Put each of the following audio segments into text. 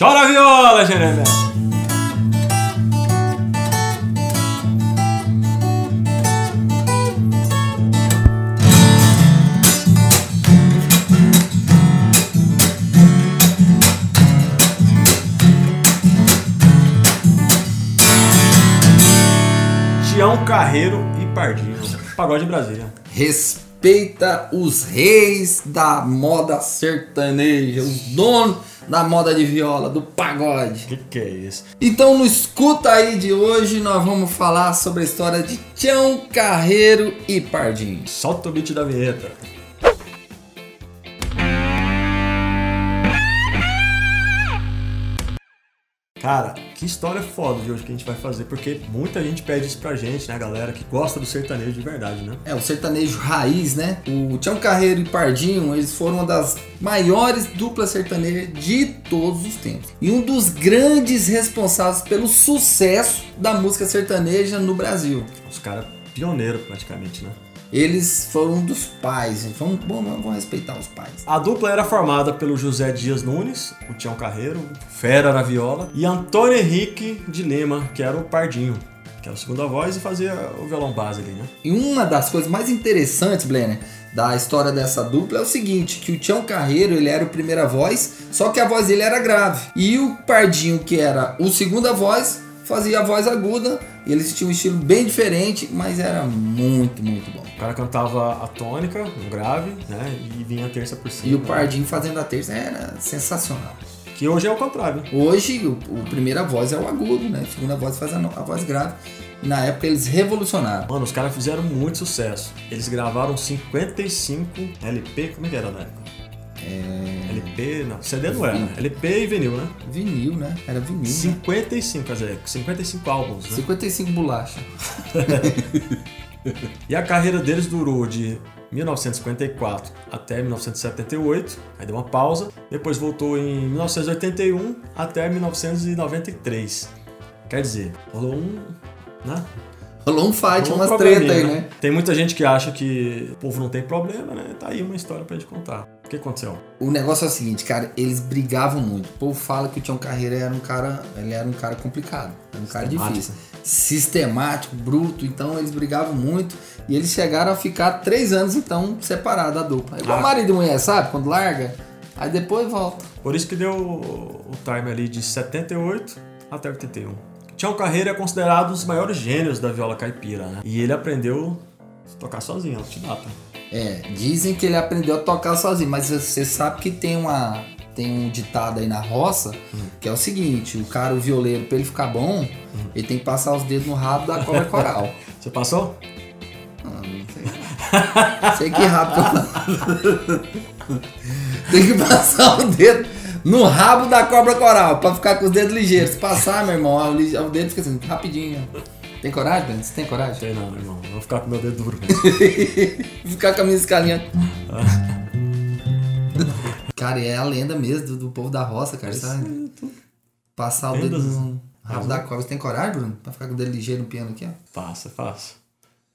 Chora viola, Jeremé! Tião Carreiro e Pardinho. Pagode de Brasília. Respeita os reis da moda sertaneja, os donos da moda de viola, do pagode. Que que é isso? Então no escuta aí de hoje nós vamos falar sobre a história de Tião Carreiro e Pardinho. Solta o beat da vinheta. Cara, que história foda de hoje que a gente vai fazer, porque muita gente pede isso pra gente, né, galera, que gosta do sertanejo de verdade, né? É, o sertanejo raiz, né? O Tião Carreiro e Pardinho, eles foram uma das maiores duplas sertanejas de todos os tempos. E um dos grandes responsáveis pelo sucesso da música sertaneja no Brasil. Os caras pioneiros praticamente, né? Eles foram um dos pais. Vamos, vamos, vamos respeitar os pais. A dupla era formada pelo José Dias Nunes, o Tião Carreiro, Fera na viola, e Antônio Henrique de Lima, que era o Pardinho, que era a segunda voz e fazia o violão base ali, né? E uma das coisas mais interessantes, Blenner, da história dessa dupla é o seguinte, que o Tião Carreiro, ele era o primeira voz, só que a voz dele era grave. E o Pardinho, que era o segunda voz, fazia a voz aguda, e eles tinham um estilo bem diferente, mas era muito, muito bom. O cara cantava a tônica, um grave, né? E vinha a terça por cima. E o Pardinho fazendo a terça era sensacional. Que hoje é o contrário. Hoje, o, o primeira voz é o agudo, né? A segunda voz faz a, a voz grave. Na época eles revolucionaram. Mano, os caras fizeram muito sucesso. Eles gravaram 55 LP, como é que era na época? LP, não, CD não era. né? LP e vinil, né? Vinil, né? Era vinil. Né? 55, quer dizer, 55 álbuns, né? 55 bolacha. E a carreira deles durou de 1954 até 1978, aí deu uma pausa, depois voltou em 1981 até 1993. Quer dizer, rolou um. Né? Rolou um fight, Rolou um umas treta aí, né? Tem muita gente que acha que o povo não tem problema, né? Tá aí uma história pra gente contar. O que aconteceu? O negócio é o seguinte, cara, eles brigavam muito. O povo fala que o Tião Carreira era um cara, ele era um cara complicado, era um cara difícil, sistemático, bruto, então eles brigavam muito e eles chegaram a ficar três anos então separados da dupla. É Igual Ah. marido e mulher, sabe? Quando larga, aí depois volta. Por isso que deu o o time ali de 78 até 81. Tião Carreira é considerado um dos maiores gênios da viola caipira, né? E ele aprendeu a tocar sozinho, autodidata. É, dizem que ele aprendeu a tocar sozinho, mas você sabe que tem uma tem um ditado aí na roça que é o seguinte, o cara, o violeiro, pra ele ficar bom, ele tem que passar os dedos no rabo da cobra coral. Você passou? Ah, não sei. sei que rabo. Tem que passar o dedo no rabo da cobra coral pra ficar com os dedos ligeiros. Se passar, meu irmão, o dedo fica assim, rapidinho. Tem coragem, Ben? Você tem coragem? Sei não, irmão. Eu Vou ficar com meu dedo duro. Ficar com a minha escalinha. cara, é a lenda mesmo do, do povo da roça, cara, sabe? Passar o dedo Lendas. no rabo da cobra. Você tem coragem, Bruno? Pra ficar com o dedo ligeiro no piano aqui, ó? Faça, faça.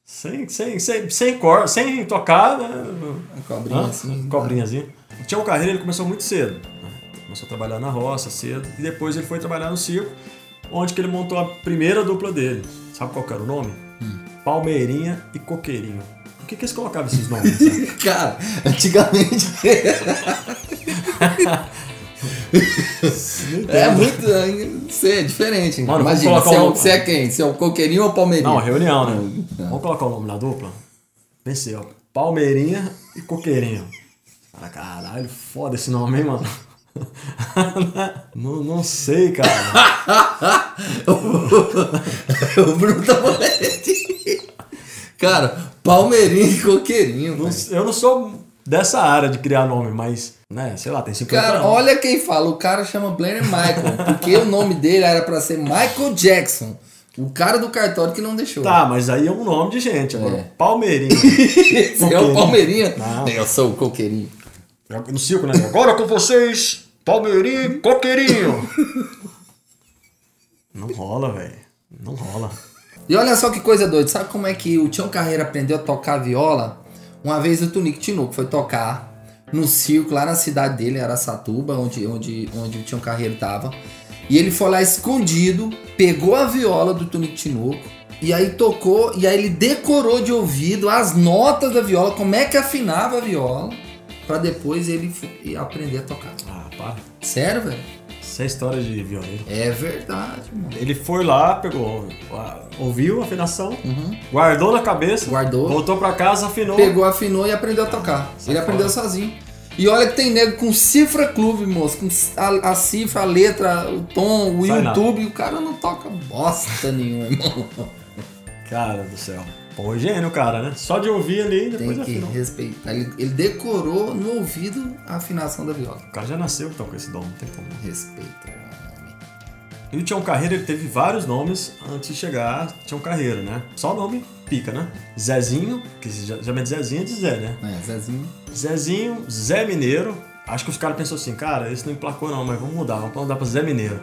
Sem, sem, sem, sem, cor, sem tocar, né? A cobrinha Hã? assim. Cobrinhazinha. O Tião Carreira ele começou muito cedo. né? Começou a trabalhar na roça cedo. E depois ele foi trabalhar no circo, onde que ele montou a primeira dupla dele. Sabe qual era o nome? Palmeirinha e Coqueirinho. Por que, que eles colocavam esses nomes? sabe? Cara, antigamente. é muito. Não sei, é diferente. Mano, Imagina, você é, um- o- você é quem? Você é o coqueirinho ou o palmeirinho? Não, reunião, né? Vamos colocar o nome na dupla? Pensei, ó. Palmeirinha e Coqueirinho. Cara, caralho, foda esse nome, hein, mano? não, não sei, cara. o Bruno tá moleque. Cara, palmeirinho e coqueirinho. Não- eu não sou dessa área de criar nome, mas, né, sei lá, tem 50 Cara, anos. olha quem fala. O cara chama Blenner Michael. Porque o nome dele era pra ser Michael Jackson. O cara do cartório que não deixou. Tá, mas aí é um nome de gente. Agora, É. Palmeirinha. Você é o palmeirinho? Não. Eu sou o coqueirinho. no circo, né? Agora com vocês, Palmeirinho e Coqueirinho. Não rola, velho. Não rola. E olha só que coisa doida. Sabe como é que o Tião Carreira aprendeu a tocar viola? Uma vez o Tunico Tinoco foi tocar no circo lá na cidade dele, Araçatuba, onde, onde, onde o Tião Carreiro tava. E ele foi lá escondido, pegou a viola do Tunico Tinoco, e aí tocou, e aí ele decorou de ouvido as notas da viola, como é que afinava a viola, para depois ele aprender a tocar. Ah, para. Sério, velho? Isso é história de violino. É verdade, mano. Ele foi lá, pegou, ouviu a afinação, uhum. guardou na cabeça, guardou, voltou para casa, afinou. Pegou, afinou e aprendeu a tocar. Ah, ele aprendeu sozinho. E olha que tem nego com cifra clube, moço. Com a, a cifra, a letra, o tom, o Sai YouTube. E o cara não toca bosta nenhuma, irmão. Cara do céu. Pô, gênio, cara, né? Só de ouvir ali, depois Tem que afinou. respeitar. Ele, ele, decorou no ouvido a afinação da viola. O cara já nasceu então com esse dom, não tem como. Respeita. E o Tião Carreiro ele teve vários nomes antes de chegar Tião Carreiro, né? Só o nome pica, né? Zezinho, que de Zezinho é de Zé, né? É, Zezinho. Zezinho, Zé Mineiro. Acho que os caras pensou assim, cara, esse não emplacou não, mas vamos mudar, vamos mudar pra Zé Mineiro.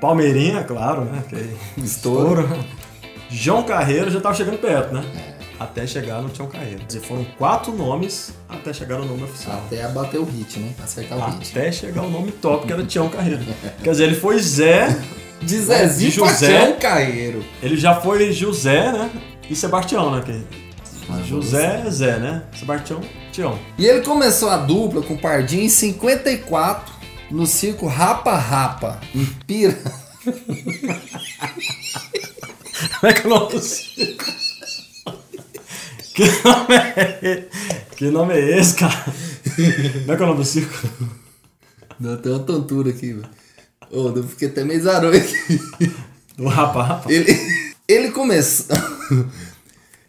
Palmeirinha, claro, né? Que é estouro. João Carreiro já tava chegando perto, né? É. Até chegar no Tião Carreiro. Quer dizer, foram quatro nomes até chegar no nome oficial. Até bater o hit, né? Acertar o até hit. Até chegar o nome top, que era Tião Carreiro. Quer dizer, ele foi Zé. De Zezinho de José. Tião Carreiro. Ele já foi José, né? E Sebastião, né? Que... José é Zé, né? Sebastião, Tião. E ele começou a dupla com o Pardinho em 54 no circo Rapa Rapa, em Pira. Como é que é o nome do circo? Que nome é, que nome é esse, cara? Como é que é o nome do circo? Não, tem uma tontura aqui, velho. Ô, eu fiquei até meio zarou aqui. Do Rapa Rapa? Ele, ele começou...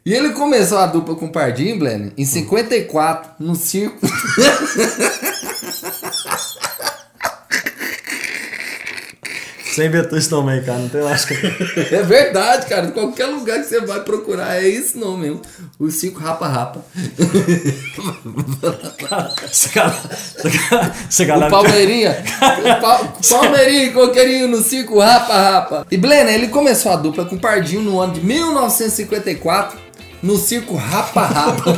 E ele começou a dupla com o Pardinho, Blenny, em 54, no circo. Você inventou esse nome aí, cara, não tem lógica. É verdade, cara. Qualquer lugar que você vai procurar é esse nome mesmo. O Circo Rapa Rapa. Esse cara, esse cara, o Palmeirinha. o Palmeirinha e Coqueirinho no Circo Rapa Rapa. E Blena, ele começou a dupla com o Pardinho no ano de 1954 no circo Rapa Rapa.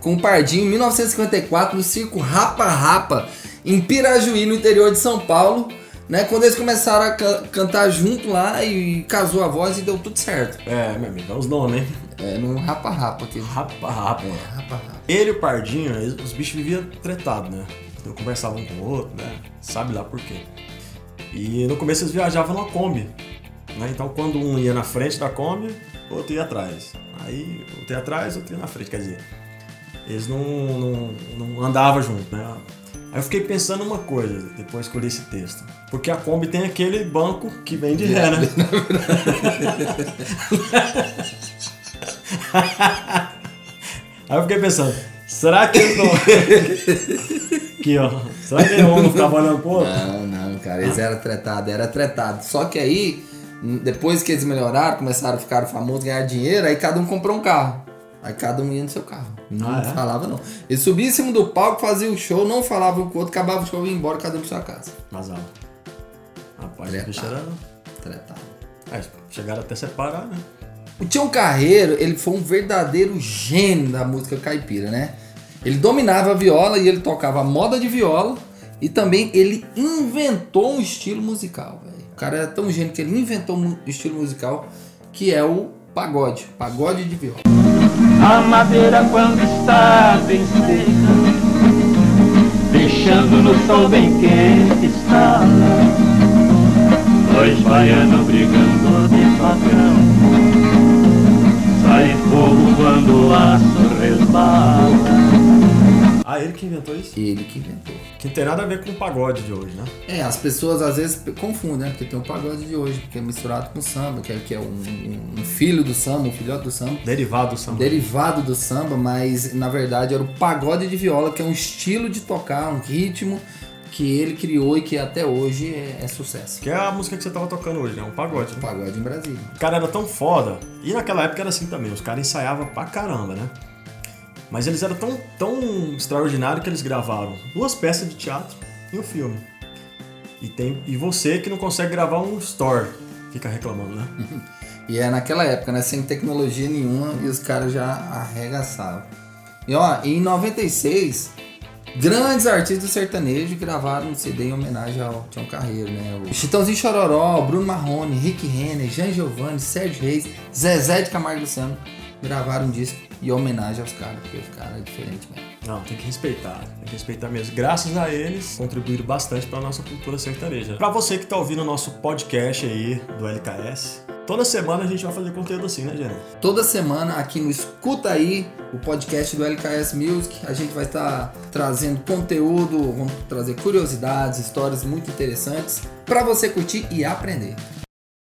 com o Pardinho, em 1954, no circo Rapa Rapa, em Pirajuí, no interior de São Paulo. Né, quando eles começaram a ca cantar junto lá e casou a voz e deu tudo certo. É, meu amigo, dá os nomes, hein? É, no Rapa Rapa aqui. Rapa Rapa. É, Rapa Rapa. Ele e o Pardinho, os bichos viviam tretados, né? Então conversavam um com o outro, né? Sabe lá por quê. E no começo eles viajavam na Kombi. Né? Então quando um ia na frente da Kombi, outro ia atrás. Aí outro ia atrás, outro ia na frente. Quer dizer, eles não, não, não andavam juntos, né? Aí eu fiquei pensando uma coisa depois que eu li esse texto. Porque a Kombi tem aquele banco que vem de ré, né? Aí eu fiquei pensando, será que eles não. Aqui, ó. Será que eles vão ficar olhando pro outro? Não, não, cara, eles eram tretados, era tretado. Só que aí depois que eles melhoraram, começaram a ficar famosos, ganhar dinheiro, aí cada um comprou um carro. Aí cada um ia no seu carro. Não ah, é? falava, não. Eles subiam em cima do palco, faziam o show, não falavam com o outro, acabava o show e ia embora, cada um pra sua casa. Mas, ó. Rapaz, Tretado. bicho era. Tretado. É, chegaram até separar, né? O Tião Carreiro, ele foi um verdadeiro gênio da música caipira, né? Ele dominava a viola e ele tocava a moda de viola e também ele inventou um estilo musical, velho. O cara é tão gênio que ele inventou um estilo musical que é o pagode, pagode de viola. A madeira quando está bem seca, deixando no sol bem quente está Dois baianos brigando de facão, sai fogo quando o aço resbala. Ah, ele que inventou isso? Ele que inventou. Que não tem nada a ver com o pagode de hoje, né? É, as pessoas às vezes confundem, né? Porque tem o pagode de hoje, que é misturado com samba, que é, que é um, um, filho do samba, um filhote do samba. Derivado do samba. Derivado do samba, mas na verdade era o pagode de viola, que é um estilo de tocar, um ritmo que ele criou e que até hoje é, é, sucesso. Que é a música que você tava tocando hoje, né? Um pagode. Um né? pagode em Brasília. O cara era tão foda. E naquela época era assim também. Os caras ensaiavam pra caramba, né? Mas eles eram tão, tão extraordinários que eles gravaram duas peças de teatro e um filme. E, tem, e você que não consegue gravar um story, fica reclamando, né? e é naquela época, né? Sem tecnologia nenhuma e os caras já arregaçavam. E ó, em 96, grandes artistas sertanejos gravaram um CD em homenagem ao Tião Carreiro, né? O Chitãozinho Chororó, Bruno Marrone, Rick Renner, Jean Giovanni, Sérgio Reis, Zezé de Camargo Luciano gravaram um disco em homenagem aos caras, porque os caras é diferente mesmo. Não, tem que respeitar, tem que respeitar mesmo. Graças a eles, contribuíram bastante para nossa cultura sertaneja. Para você que tá ouvindo o nosso podcast aí do LKS, toda semana a gente vai fazer conteúdo assim, né, Jenny? Toda semana aqui no Escuta Aí, o podcast do LKS Music, a gente vai estar trazendo conteúdo, vamos trazer curiosidades, histórias muito interessantes para você curtir e aprender.